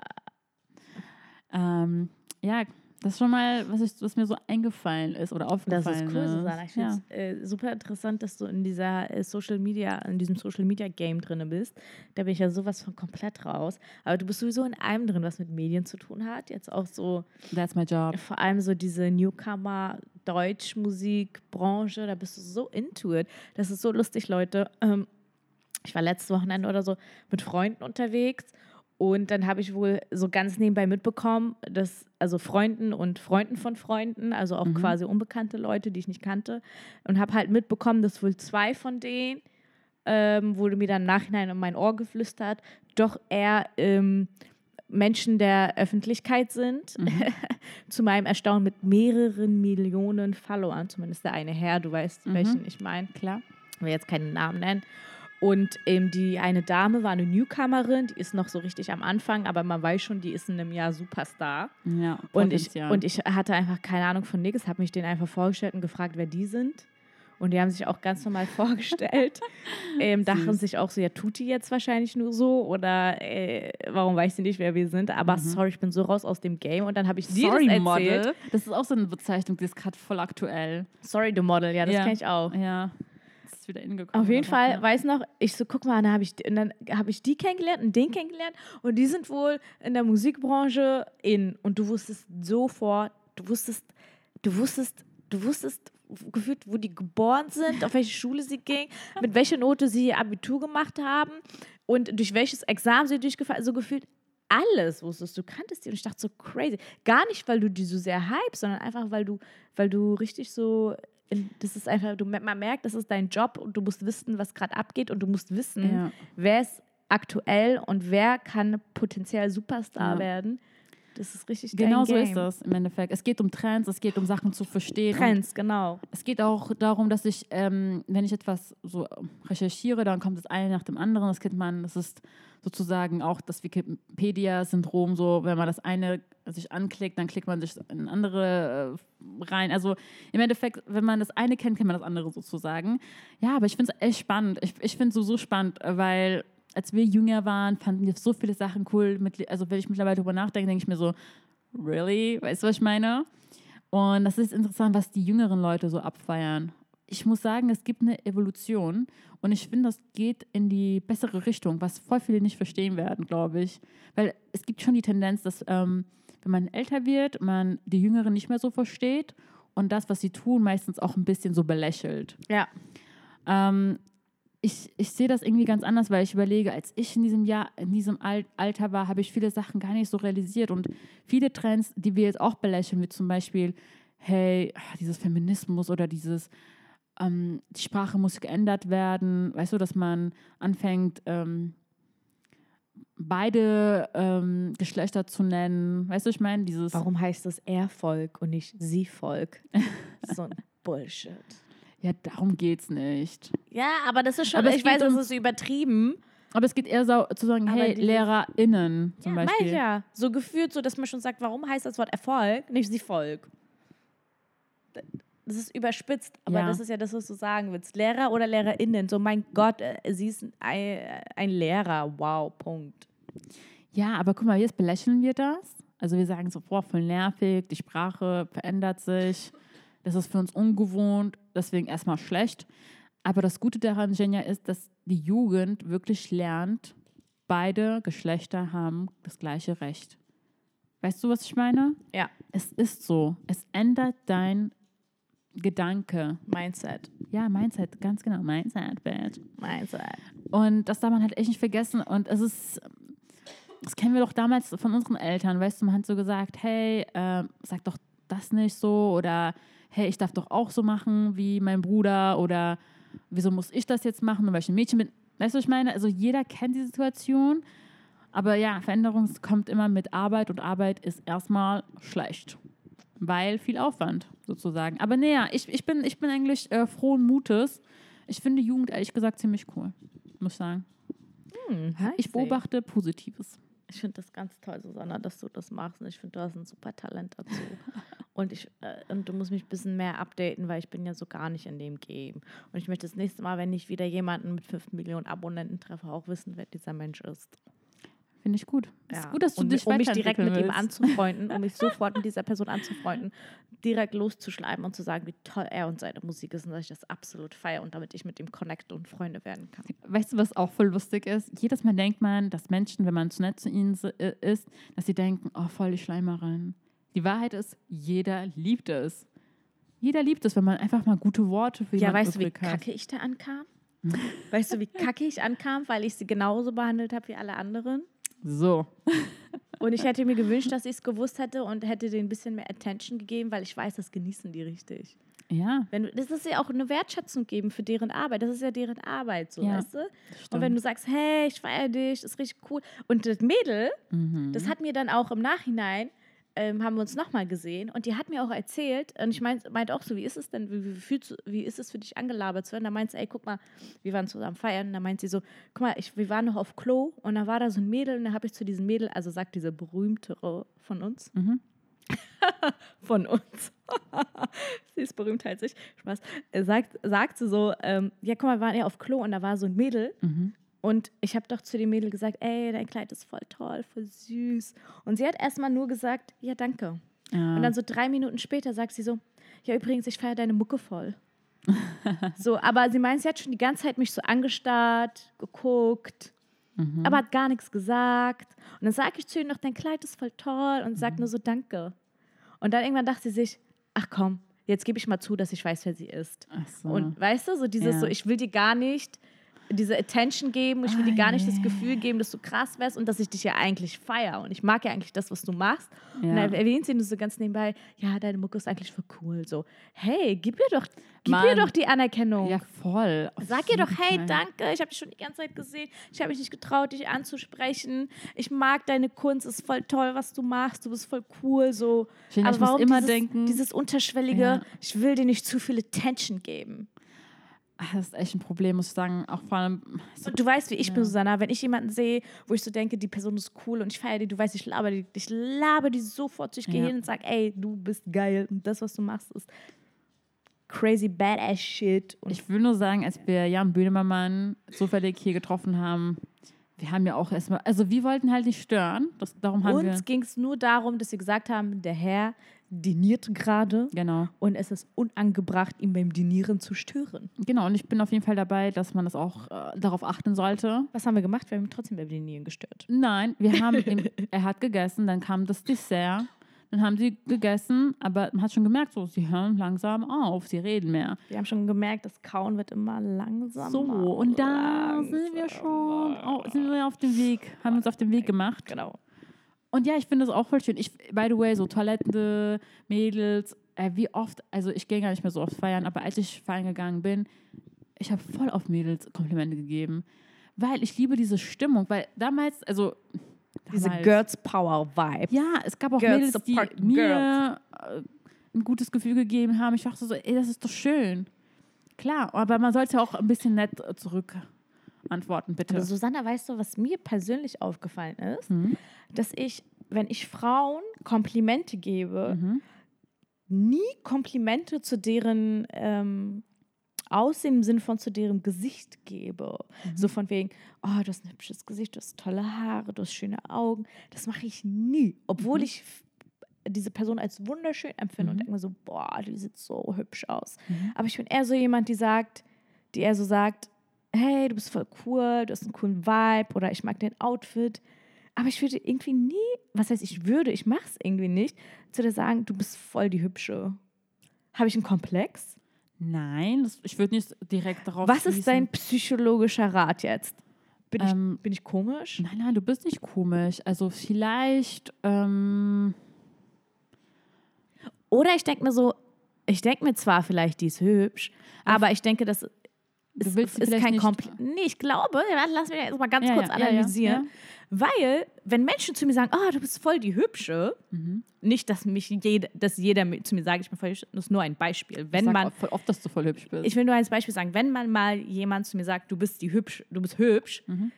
C: Ähm, ja, das ist schon mal, was, ich, was mir so eingefallen ist oder
B: Das
C: aufgefallen
B: ist cool, Susanna. Ich
C: ja.
B: finde es äh, super interessant, dass du in dieser äh, Social Media, in diesem Social Media Game drin bist. Da bin ich ja sowas von komplett raus. Aber du bist sowieso in allem drin, was mit Medien zu tun hat. Jetzt auch so,
C: That's my job.
B: vor allem so diese Newcomer Deutschmusikbranche, da bist du so into it. Das ist so lustig, Leute. Ähm, ich war letztes Wochenende oder so mit Freunden unterwegs und dann habe ich wohl so ganz nebenbei mitbekommen, dass also Freunden und Freunden von Freunden, also auch quasi unbekannte Leute, die ich nicht kannte, und habe halt mitbekommen, dass wohl zwei von denen, ähm, wurde mir dann im Nachhinein in mein Ohr geflüstert, doch eher ähm, Menschen der Öffentlichkeit sind. Zu meinem Erstaunen mit mehreren Millionen Followern, zumindest der eine Herr, du weißt, welchen ich meine
C: Klar.
B: ich will jetzt keinen Namen nennen. Und ähm, die eine Dame war eine Newcomerin, die ist noch so richtig am Anfang, aber man weiß schon, die ist in einem Jahr Superstar.
C: Ja,
B: Und ich, und ich hatte einfach keine Ahnung von nichts, habe mich denen einfach vorgestellt und gefragt, wer die sind. Und die haben sich auch ganz normal vorgestellt. ähm, dachten sich auch so, ja, tut die jetzt wahrscheinlich nur so oder äh, warum weiß sie nicht, wer wir sind? Aber sorry, ich bin so raus aus dem Game und dann habe ich dir
C: Mhm. Sorry,
B: das erzählt.
C: Model. Das ist auch so eine Bezeichnung, die ist gerade voll aktuell.
B: Sorry, the Model, ja, das
C: Ja.
B: kenne ich auch.
C: Ja. Ist wieder hingekommen.
B: Auf jeden Fall,
C: ja.
B: weiß noch, ich so, guck mal, dann habe ich, und dann hab ich die kennengelernt und den kennengelernt und die sind wohl in der Musikbranche in und du wusstest sofort, du wusstest, du wusstest, du wusstest gefühlt, wo die geboren sind, auf welche Schule sie gingen, mit welcher Note sie ihr Abitur gemacht haben und durch welches Examen sie durchgefallen so gefühlt alles wusstest du, kanntest die und ich dachte so crazy. Gar nicht, weil du die so sehr hypst, sondern einfach, weil du, weil du richtig so, in, das ist einfach, du, man merkt, das ist dein Job und du musst wissen, was gerade abgeht und du musst wissen,
C: Ja.
B: wer ist aktuell und wer kann potenziell Superstar
C: Ja.
B: werden. Das ist richtig
C: Genau so
B: Game.
C: ist das im Endeffekt. Es geht um Trends, es geht um Sachen zu verstehen.
B: Trends, genau.
C: Es geht auch darum, dass ich, ähm, wenn ich etwas so recherchiere, dann kommt das eine nach dem anderen. Das kennt man, das ist sozusagen auch das Wikipedia-Syndrom, so wenn man das eine sich anklickt, dann klickt man sich in andere äh, rein. Also im Endeffekt, wenn man das eine kennt, kennt man das andere sozusagen. Ja, aber ich finde es echt spannend. Ich, ich finde es so, so spannend, weil als wir jünger waren, fanden wir so viele Sachen cool. Mit, also wenn ich mittlerweile darüber nachdenke, denke ich mir so, really? Weißt du, was ich meine? Und das ist interessant, was die jüngeren Leute so abfeiern. Ich muss sagen, es gibt eine Evolution und ich finde, das geht in die bessere Richtung, was voll viele nicht verstehen werden, glaube ich. Weil es gibt schon die Tendenz, dass ähm, wenn man älter wird, man die Jüngeren nicht mehr so versteht und das, was sie tun, meistens auch ein bisschen so belächelt.
B: Ja.
C: Ähm, ich, ich sehe das irgendwie ganz anders, weil ich überlege, als ich in diesem Jahr, in diesem Al Alter war, habe ich viele Sachen gar nicht so realisiert und viele Trends, die wir jetzt auch belächeln, wie zum Beispiel, hey, dieses Feminismus oder dieses, ähm, die Sprache muss geändert werden, weißt du, dass man anfängt, ähm, beide ähm, Geschlechter zu nennen, weißt du, ich meine, dieses,
B: Warum heißt das Er-Volk und nicht Sie-Volk? so ein Bullshit.
C: ja, darum geht's nicht.
B: Ja, aber das ist schon,
C: Aber
B: ich weiß,
C: um-
B: das ist übertrieben.
C: Aber es geht eher so, zu sagen,
B: Aber
C: hey, LehrerInnen zum
B: Ja,
C: Beispiel.
B: ja. So gefühlt, so dass man schon sagt, warum heißt das Wort Erfolg, nicht Sie-Volk? Das ist überspitzt, aber
C: Ja.
B: das ist ja das, was du sagen willst. Lehrer oder LehrerInnen, so mein Gott, äh, sie ist ein, ein Lehrer, wow, Punkt.
C: Ja, aber guck mal, jetzt belächeln wir das. Also wir sagen so, boah, voll nervig, die Sprache verändert sich, das ist für uns ungewohnt, deswegen erstmal schlecht. Aber das Gute daran, Jenja, ist, dass die Jugend wirklich lernt, beide Geschlechter haben das gleiche Recht. Weißt du, was ich meine?
B: Ja,
C: Es ist so. Es ändert dein Gedanke.
B: Mindset,
C: Ja, Mindset, ganz genau. Mindset, bitch.
B: Mindset.
C: Und das darf man halt echt nicht vergessen. Und es ist, das kennen wir doch damals von unseren Eltern, weißt du, man hat so gesagt, hey, äh, sag doch das nicht so oder hey, ich darf doch auch so machen wie mein Bruder oder wieso muss ich das jetzt machen, weil ich ein Mädchen bin. Weißt du, was ich meine? Also jeder kennt die Situation, aber ja, Veränderung kommt immer mit Arbeit und Arbeit ist erstmal schlecht. weil viel Aufwand sozusagen. Aber naja, ich, ich, bin, ich bin eigentlich äh, frohen Mutes. Ich finde Jugend ehrlich gesagt ziemlich cool, muss ich sagen.
B: Hm,
C: Ich beobachte Positives.
B: Ich finde das ganz toll, Susanna, dass du das machst. Und ich finde, du hast ein super Talent dazu. und, ich, äh, und du musst mich ein bisschen mehr updaten, weil ich bin ja so gar nicht in dem Game. Und ich möchte das nächste Mal, wenn ich wieder jemanden mit 5 Millionen Abonnenten treffe, auch wissen, wer dieser Mensch ist.
C: Finde ich gut. Es
B: Ja.
C: ist gut, dass du
B: und,
C: dich
B: um mich direkt mit ihm anzufreunden, um mich sofort mit dieser Person anzufreunden, direkt loszuschleimen und zu sagen, wie toll er und seine Musik ist und dass ich das absolut feiere und damit ich mit ihm connecte und Freunde werden kann.
C: Weißt du, was auch voll lustig ist? Jedes Mal denkt man, dass Menschen, wenn man zu nett zu ihnen äh, ist, dass sie denken, oh, voll die Schleimerin. Die Wahrheit ist, jeder liebt es. Jeder liebt es, wenn man einfach mal gute Worte für
B: Ja,
C: jemanden
B: weißt du, wie
C: hat.
B: kacke ich da ankam? Weißt du, wie kacke ich ankam, weil ich sie genauso behandelt habe wie alle anderen?
C: So.
B: Und ich hätte mir gewünscht, dass ich es gewusst hätte und hätte denen ein bisschen mehr Attention gegeben, weil ich weiß, das genießen die richtig.
C: Ja,
B: Wenn, du- das ist ja auch eine Wertschätzung geben für deren Arbeit. Das ist ja deren Arbeit, so,
C: Ja,
B: weißt du?
C: das
B: Und wenn
C: stimmt.
B: du sagst, hey, ich feiere dich, das ist richtig cool. Und das Mädel,
C: Mhm.
B: das hat mir dann auch im Nachhinein, ähm, haben wir uns nochmal gesehen und die hat mir auch erzählt, und ich meinte meint auch so, wie ist es denn, wie, wie, fühlst, du- wie ist es für dich angelabert zu werden? Da meint sie, ey, guck mal, wir waren zusammen feiern, und da meint sie so, guck mal, ich, wir waren noch auf Klo und da war da so ein Mädel und da habe ich zu diesem Mädel, also sagt diese berühmtere von uns,
C: Mhm.
B: von uns, sie ist berühmter als ich, Spaß, äh, sagt, sagt sie so, ähm, ja, guck mal, wir waren ja auf Klo und da war so ein Mädel
C: Mhm.
B: Und ich habe doch zu dem Mädel gesagt, ey, dein Kleid ist voll toll, voll süß. Und sie hat erstmal nur gesagt, ja, danke.
C: Ja.
B: Und dann so drei Minuten später sagt sie so, ja, übrigens, ich feiere deine Mucke voll. so, aber sie meint, sie hat schon die ganze Zeit mich so angestarrt, geguckt,
C: Mhm.
B: aber hat gar nichts gesagt. Und dann sage ich zu ihr noch, dein Kleid ist voll toll und sie sagt nur so, danke. Und dann irgendwann dachte sie sich, ach komm, jetzt gebe ich mal zu, dass ich weiß, wer sie ist.
C: So.
B: Und weißt du, so dieses
C: Ja.
B: so, ich will dir gar nicht diese Attention geben, ich will dir
C: Ah,
B: gar nicht das. Gefühl geben, dass du krass wärst und dass ich dich ja eigentlich feiere. Und ich mag ja eigentlich das, was du machst. Und
C: Ja.
B: dann erwähnt sie nur so ganz nebenbei, ja, deine Mucke ist eigentlich voll cool. So, hey, gib ihr doch, gib ihr
C: Mann.
B: doch die Anerkennung.
C: ja, voll. Auf
B: Sag ihr doch, hey, danke, ich habe dich schon die ganze Zeit gesehen. Ich habe mich nicht getraut, dich anzusprechen. Ich mag deine Kunst, ist voll toll, was du machst. Du bist voll cool. So. Aber
C: ich muss
B: warum
C: immer
B: dieses,
C: denken-
B: dieses unterschwellige,
C: Ja.
B: ich will dir nicht zu viel Attention geben.
C: Ach, Das ist echt ein Problem, muss ich sagen. Auch vor allem. so-
B: du weißt, wie ich
C: Ja.
B: bin, Susanna. Wenn ich jemanden sehe, wo ich so denke, die Person ist cool und ich feiere die, du weißt, ich laber die, ich laber die sofort. Ich gehe
C: Ja.
B: hin und sage, ey, du bist geil und das, was du machst, ist crazy badass shit. Und
C: Ich will nur sagen, als wir Jan Böhmermann zufällig hier getroffen haben, wir haben ja auch erstmal, also wir wollten halt nicht stören. Das, darum haben wir.
B: uns ging es nur darum, dass sie gesagt haben, der Herr diniert gerade
C: Genau.
B: und es ist unangebracht, ihn beim Dinieren zu stören.
C: Genau, und ich bin auf jeden Fall dabei, dass man das auch äh, darauf achten sollte.
B: Was haben wir gemacht? Wir haben ihn trotzdem beim Dinieren gestört.
C: Nein, wir haben ihm, er hat gegessen, dann kam das Dessert, dann haben sie gegessen, aber man hat schon gemerkt, so, sie hören langsam auf, sie reden mehr.
B: Wir haben schon gemerkt, das Kauen wird immer langsamer.
C: So, und da sind wir schon, oh, sind wir auf dem Weg, haben uns auf den Weg gemacht.
B: Genau.
C: Und ja, ich finde das auch voll schön. Ich, by the way, so Toilette, Mädels, äh, wie oft, also ich gehe gar nicht mehr so oft feiern, aber als ich feiern gegangen bin, ich habe voll auf Mädels Komplimente gegeben. Weil ich liebe diese Stimmung, weil damals, also.
B: Diese
C: damals-
B: Girls Power Vibe.
C: Ja, es gab auch
B: Girls
C: Mädels, die mir äh, ein gutes Gefühl gegeben haben. Ich dachte so, ey, das ist doch schön. Klar, aber man sollte ja auch ein bisschen nett zurück antworten, bitte.
B: Aber Susanna, weißt du, was mir persönlich aufgefallen ist?
C: Mhm.
B: Dass ich, wenn ich Frauen Komplimente gebe,
C: Mhm.
B: nie Komplimente zu deren ähm, Aussehen im Sinne von zu deren Gesicht gebe.
C: Mhm.
B: So von wegen, oh, du hast ein hübsches Gesicht, du hast tolle Haare, du hast schöne Augen. Das mache ich nie, obwohl
C: Mhm.
B: ich diese Person als wunderschön empfinde und
C: Mhm.
B: denke mir so, boah, die sieht so hübsch aus.
C: Mhm.
B: Aber ich bin eher so jemand, die sagt, die eher so sagt, hey, du bist voll cool, du hast einen coolen Vibe oder ich mag dein Outfit. Aber ich würde irgendwie nie, was heißt ich würde, ich mache es irgendwie nicht, zu dir sagen, du bist voll die Hübsche. Habe ich einen Komplex?
C: Nein, das, ich würde nicht direkt darauf
B: Was ist
C: schließen.
B: dein psychologischer Rat jetzt? Bin, ich,
C: Ähm,
B: bin ich komisch?
C: Nein, nein, du bist nicht komisch. Also vielleicht, ähm,
B: Oder ich denke mir so, ich denke mir zwar vielleicht, die ist hübsch, aber ich denke, dass
C: Du
B: ist,
C: willst
B: ist
C: vielleicht
B: kein Kompliment. Nee, ich glaube, lass mich jetzt mal ganz
C: Ja,
B: kurz
C: ja,
B: analysieren.
C: ja.
B: Weil, wenn Menschen zu mir sagen, oh, du bist voll die Hübsche,
C: Mhm.
B: nicht, dass mich jeder, dass jeder zu mir sagt, ich bin voll hübsch, das ist nur ein Beispiel. Wenn
C: ich
B: man,
C: oft, dass du voll hübsch bist.
B: ich will nur als Beispiel sagen, wenn man mal jemand zu mir sagt, du bist die hübsch, du bist hübsch,
C: Mhm.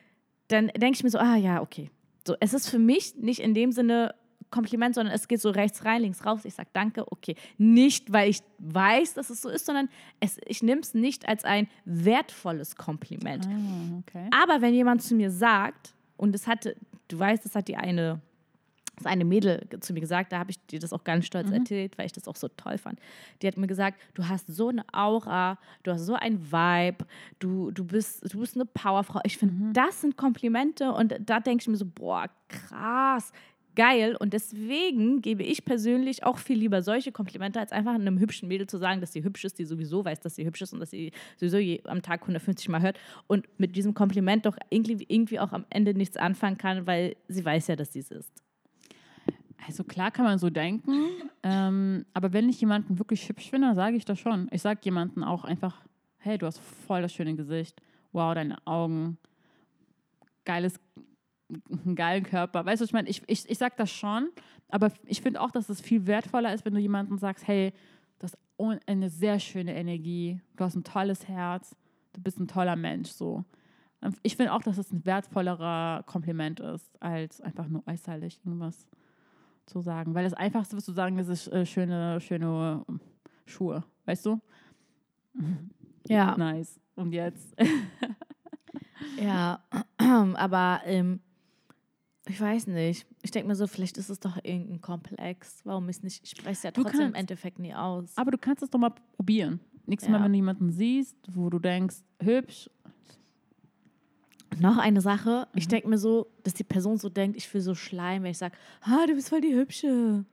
B: dann denke ich mir so, ah ja, okay. So, es ist für mich nicht in dem Sinne Kompliment, sondern es geht so rechts rein, links raus. Ich sage danke, okay. Nicht, weil ich weiß, dass es so ist, sondern es, ich nehme es nicht als ein wertvolles Kompliment.
C: ah, okay.
B: Aber wenn jemand zu mir sagt, und es hatte, du weißt, das hat die eine, das eine Mädel zu mir gesagt, da habe ich dir das auch ganz stolz erzählt, weil ich das auch so toll fand. Die hat mir gesagt, du hast so eine Aura, du hast so ein Vibe, du, du, bist, du bist eine Powerfrau. Ich finde, das sind Komplimente und da denke ich mir so, boah, krass. Geil und deswegen gebe ich persönlich auch viel lieber solche Komplimente, als einfach einem hübschen Mädel zu sagen, dass sie hübsch ist, die sowieso weiß, dass sie hübsch ist und dass sie sowieso am Tag 150 Mal hört und mit diesem Kompliment doch irgendwie, irgendwie auch am Ende nichts anfangen kann, weil sie weiß ja, dass sie es ist.
C: Also klar kann man so denken, ähm, aber wenn ich jemanden wirklich hübsch finde, dann sage ich das schon. Ich sage jemanden auch einfach, hey, du hast voll das schöne Gesicht, wow, deine Augen, geiles, einen geilen Körper. Weißt du, ich meine, ich, ich, ich sage das schon, aber ich finde auch, dass es viel wertvoller ist, wenn du jemanden sagst, hey, du hast eine sehr schöne Energie, du hast ein tolles Herz, du bist ein toller Mensch, so. Ich finde auch, dass es ein wertvollerer Kompliment ist, als einfach nur äußerlich irgendwas zu sagen. Weil das Einfachste, was du sagen, ist ist, äh, schöne, schöne ähm, Schuhe. Weißt du?
B: Ja,
C: Nice. Und jetzt?
B: ja, aber ähm, ich weiß nicht. Ich denke mir so, vielleicht ist es doch irgendein Komplex. Warum ist nicht? Ich spreche es ja trotzdem im
C: kannst-
B: Endeffekt nie aus.
C: Aber du kannst es doch mal probieren. Nächstes Mal,
B: Ja.
C: wenn du jemanden siehst, wo du denkst, hübsch,
B: Noch eine Sache, ich
C: Mhm.
B: denke mir so, dass die Person so denkt, ich will so schleim, wenn ich sage, ah, du bist voll die Hübsche.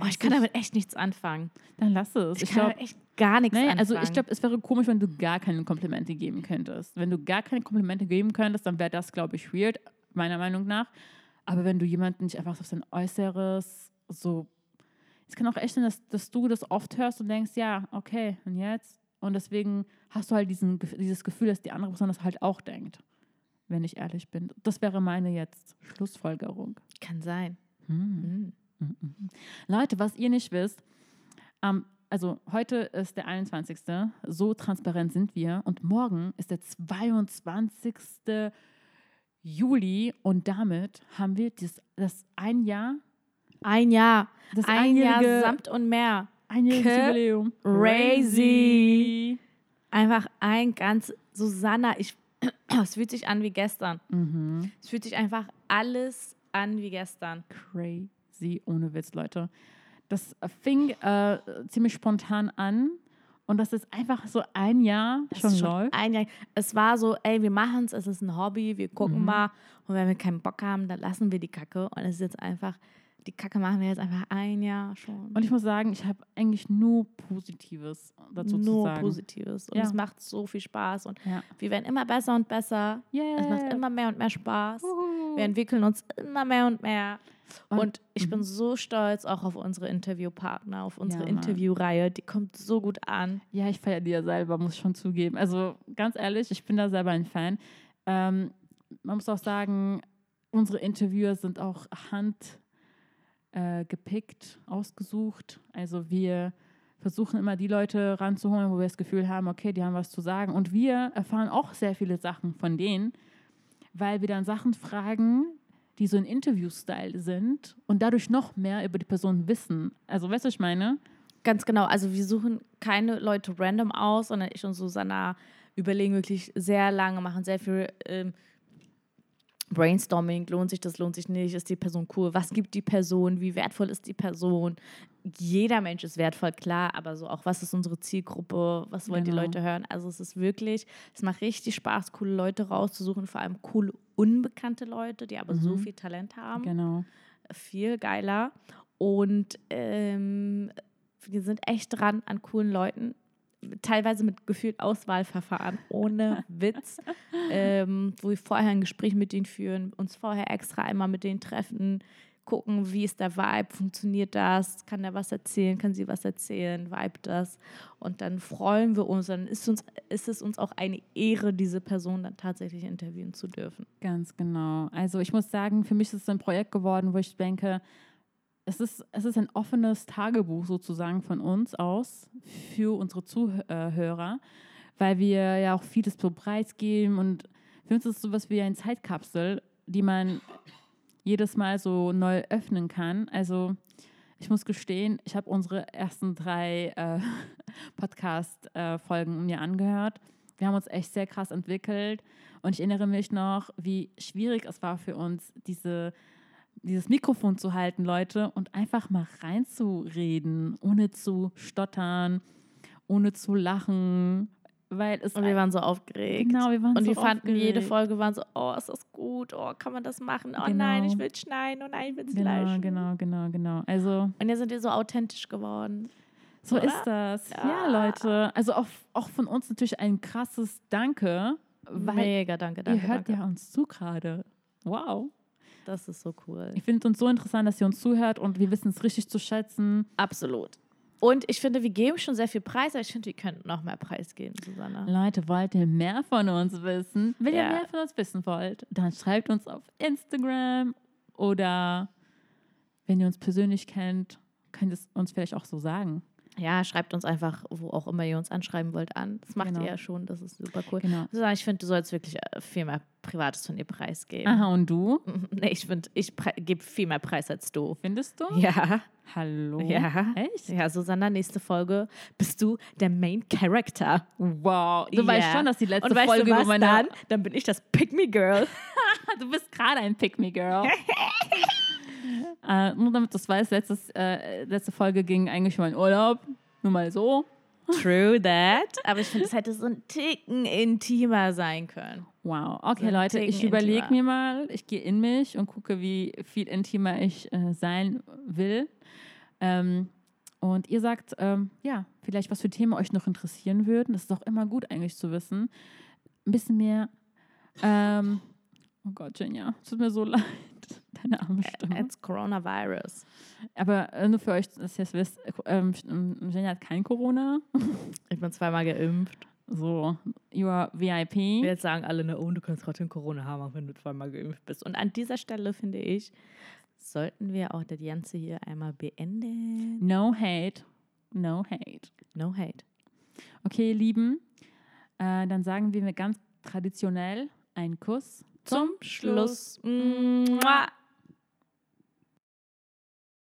B: Oh, ich kann
C: ich-
B: damit echt nichts anfangen.
C: dann lass es.
B: Ich,
C: Ich
B: kann damit echt gar nichts
C: naja,
B: anfangen.
C: also ich glaube, es wäre komisch, wenn du gar keine Komplimente geben könntest. Wenn du gar keine Komplimente geben könntest, dann wäre das, glaube ich, weird, meiner Meinung nach. Aber wenn du jemanden nicht einfach auf sein Äußeres so. Es kann auch echt sein, dass, dass du das oft hörst und denkst, ja, okay, und jetzt? Und deswegen hast du halt diesen, dieses Gefühl, dass die andere Person das halt auch denkt. Wenn ich ehrlich bin. Das wäre meine jetzt Schlussfolgerung.
B: kann sein.
C: Hm.
B: Hm.
C: Leute, was ihr nicht wisst, ähm, also heute ist der 21. So transparent sind wir. Und morgen ist der 22. Juli. Und damit haben wir das, das ein Jahr,
B: Ein Jahr.
C: das
B: Ein Jahr samt und mehr.
C: einjähriges Jubiläum.
B: Crazy. Einfach ein ganz, Susanna, ich, es fühlt sich an wie gestern.
C: Mhm.
B: Es fühlt sich einfach alles an wie gestern.
C: Crazy, ohne Witz, Leute. Das fing äh, ziemlich spontan an. Und das ist einfach so ein Jahr schon
B: ist
C: läuft.
B: ein Jahr. Es war so, ey, wir machen es, es ist ein Hobby, wir gucken
C: Mhm.
B: mal. Und wenn wir keinen Bock haben, dann lassen wir die Kacke. Und es ist jetzt einfach, die Kacke machen wir jetzt einfach ein Jahr schon.
C: Und ich muss sagen, ich habe eigentlich nur Positives dazu zu
B: Nur
C: sagen.
B: Positives. Und
C: Ja.
B: es macht so viel Spaß. Und
C: Ja.
B: wir werden immer besser und besser.
C: Yeah.
B: Es macht immer mehr und mehr Spaß.
C: Uhu.
B: Wir entwickeln uns immer mehr und mehr.
C: Und-
B: Und, ich bin so stolz auch auf unsere Interviewpartner, auf unsere
C: Ja.
B: Interviewreihe. Die kommt so gut an.
C: Ja, ich feiere die ja selber, muss ich schon zugeben. Also ganz ehrlich, ich bin da selber ein Fan. Ähm, man muss auch sagen, unsere Interviewer sind auch hand äh, gepickt, ausgesucht. Also wir versuchen immer die Leute ranzuholen, wo wir das Gefühl haben, okay, die haben was zu sagen. Und wir erfahren auch sehr viele Sachen von denen, weil wir dann Sachen fragen, die so ein Interview-Style sind und dadurch noch mehr über die Person wissen. Also weißt du, was ich meine?
B: Ganz genau. Also wir suchen keine Leute random aus, sondern ich und Susanna überlegen wirklich sehr lange, machen sehr viel ähm, Brainstorming. Lohnt sich das, lohnt sich nicht? Ist die Person cool? Was gibt die Person? Wie wertvoll ist die Person? Jeder Mensch ist wertvoll, klar, aber so auch, was ist unsere Zielgruppe? Was wollen
C: Genau.
B: die Leute hören? Also es ist wirklich, es macht richtig Spaß, coole Leute rauszusuchen, vor allem coole, unbekannte Leute, die aber so
C: Mhm.
B: viel Talent haben
C: Genau.
B: viel geiler. Und ähm, wir sind echt dran an coolen Leuten. Teilweise mit gefühlt Auswahlverfahren, ohne Witz, ähm, wo wir vorher ein Gespräch mit denen führen, uns vorher extra einmal mit denen treffen, gucken, wie ist der Vibe, funktioniert das, kann er was erzählen, kann sie was erzählen, vibe das. Und dann freuen wir uns, dann ist, uns, ist es uns auch eine Ehre, diese Person dann tatsächlich interviewen zu dürfen.
C: Ganz genau. Also ich muss sagen, für mich ist es ein Projekt geworden, wo ich denke, es ist, es ist ein offenes Tagebuch sozusagen von uns aus für unsere Zuhörer, weil wir ja auch vieles so preisgeben und für uns ist es sowas wie eine Zeitkapsel, die man jedes Mal so neu öffnen kann. Also ich muss gestehen, ich habe unsere ersten drei äh, Podcast-Folgen mir angehört. Wir haben uns echt sehr krass entwickelt und ich erinnere mich noch, wie schwierig es war für uns, diese, dieses Mikrofon zu halten, Leute, und einfach mal reinzureden, ohne zu stottern, ohne zu lachen, weil es
B: Und wir waren so aufgeregt.
C: Genau, wir waren
B: Und
C: so
B: wir fanden jede. Folge waren so, oh, ist das gut, oh, kann man das machen? Oh
C: Genau.
B: nein, ich will schneiden, oh nein, ich will es
C: Genau,
B: fleischen.
C: genau, genau, genau. Also
B: Und jetzt sind wir so authentisch geworden.
C: So
B: Oder?
C: ist das. Ja,
B: Ja.
C: Leute. Also auch, auch von uns natürlich ein krasses Danke,
B: Mega, danke, danke.
C: ihr hört
B: danke.
C: ja uns zu gerade. Wow.
B: Das ist so cool.
C: Ich finde es uns so interessant, dass ihr uns zuhört und wir wissen es richtig zu schätzen.
B: Absolut. Und ich finde, wir geben schon sehr viel Preis, aber ich finde, wir könnten noch mehr Preis geben, Susanne.
C: Leute, wollt ihr mehr von uns wissen? Wenn ihr
B: Ja.
C: mehr von uns wissen wollt, dann schreibt uns auf Instagram oder wenn ihr uns persönlich kennt, könnt ihr es uns vielleicht auch so sagen.
B: Ja, schreibt uns einfach, wo auch immer ihr uns anschreiben wollt, an. Das macht
C: Genau.
B: ihr ja schon, das ist super cool.
C: Genau.
B: Susanne, ich finde, du sollst wirklich äh, viel mehr Privates von dir preisgeben.
C: Aha, und du?
B: Nee, ich finde, ich gebe viel mehr Preis als du.
C: Findest du?
B: Ja.
C: Hallo?
B: Ja.
C: Echt?
B: Ja, Susanna, nächste Folge bist du der Main Character.
C: Wow. Du weißt
B: Ja.
C: schon, dass die letzte
B: Und weißt
C: Folge
B: du was
C: über meine
B: dann? Dann bin ich das Pick-Me-Girl.
C: Du bist gerade ein Pick-Me-Girl. äh, nur damit du es weißt, letztes, äh, letzte Folge ging eigentlich um meinen Urlaub. Nur mal so.
B: True that. Aber ich finde, es hätte so ein Ticken intimer sein können.
C: Wow. Okay,
B: So
C: Leute, ich überlege mir mal, ich gehe in mich und gucke, wie viel intimer ich äh, sein will. Ähm, und ihr sagt, ähm, ja, vielleicht was für Themen euch noch interessieren würden. Das ist doch immer gut eigentlich zu wissen. Ein bisschen mehr. Ähm, oh Gott, Jenja, es tut mir so leid. Deine arme Stimme.
B: It's Coronavirus.
C: Aber äh, nur für euch, dass ihr es wisst, äh, ähm, Jenja hat kein Corona.
B: Ich bin zweimal geimpft.
C: So, you are VIP.
B: Jetzt sagen alle, ne, oh, du kannst trotzdem Corona haben, auch wenn du zweimal geimpft bist. Und an dieser Stelle finde ich, sollten wir auch das Ganze hier einmal beenden.
C: No hate. No hate.
B: No hate.
C: Okay, ihr Lieben, äh, dann sagen wir mir ganz traditionell einen Kuss
B: Zum Schluss. Mua.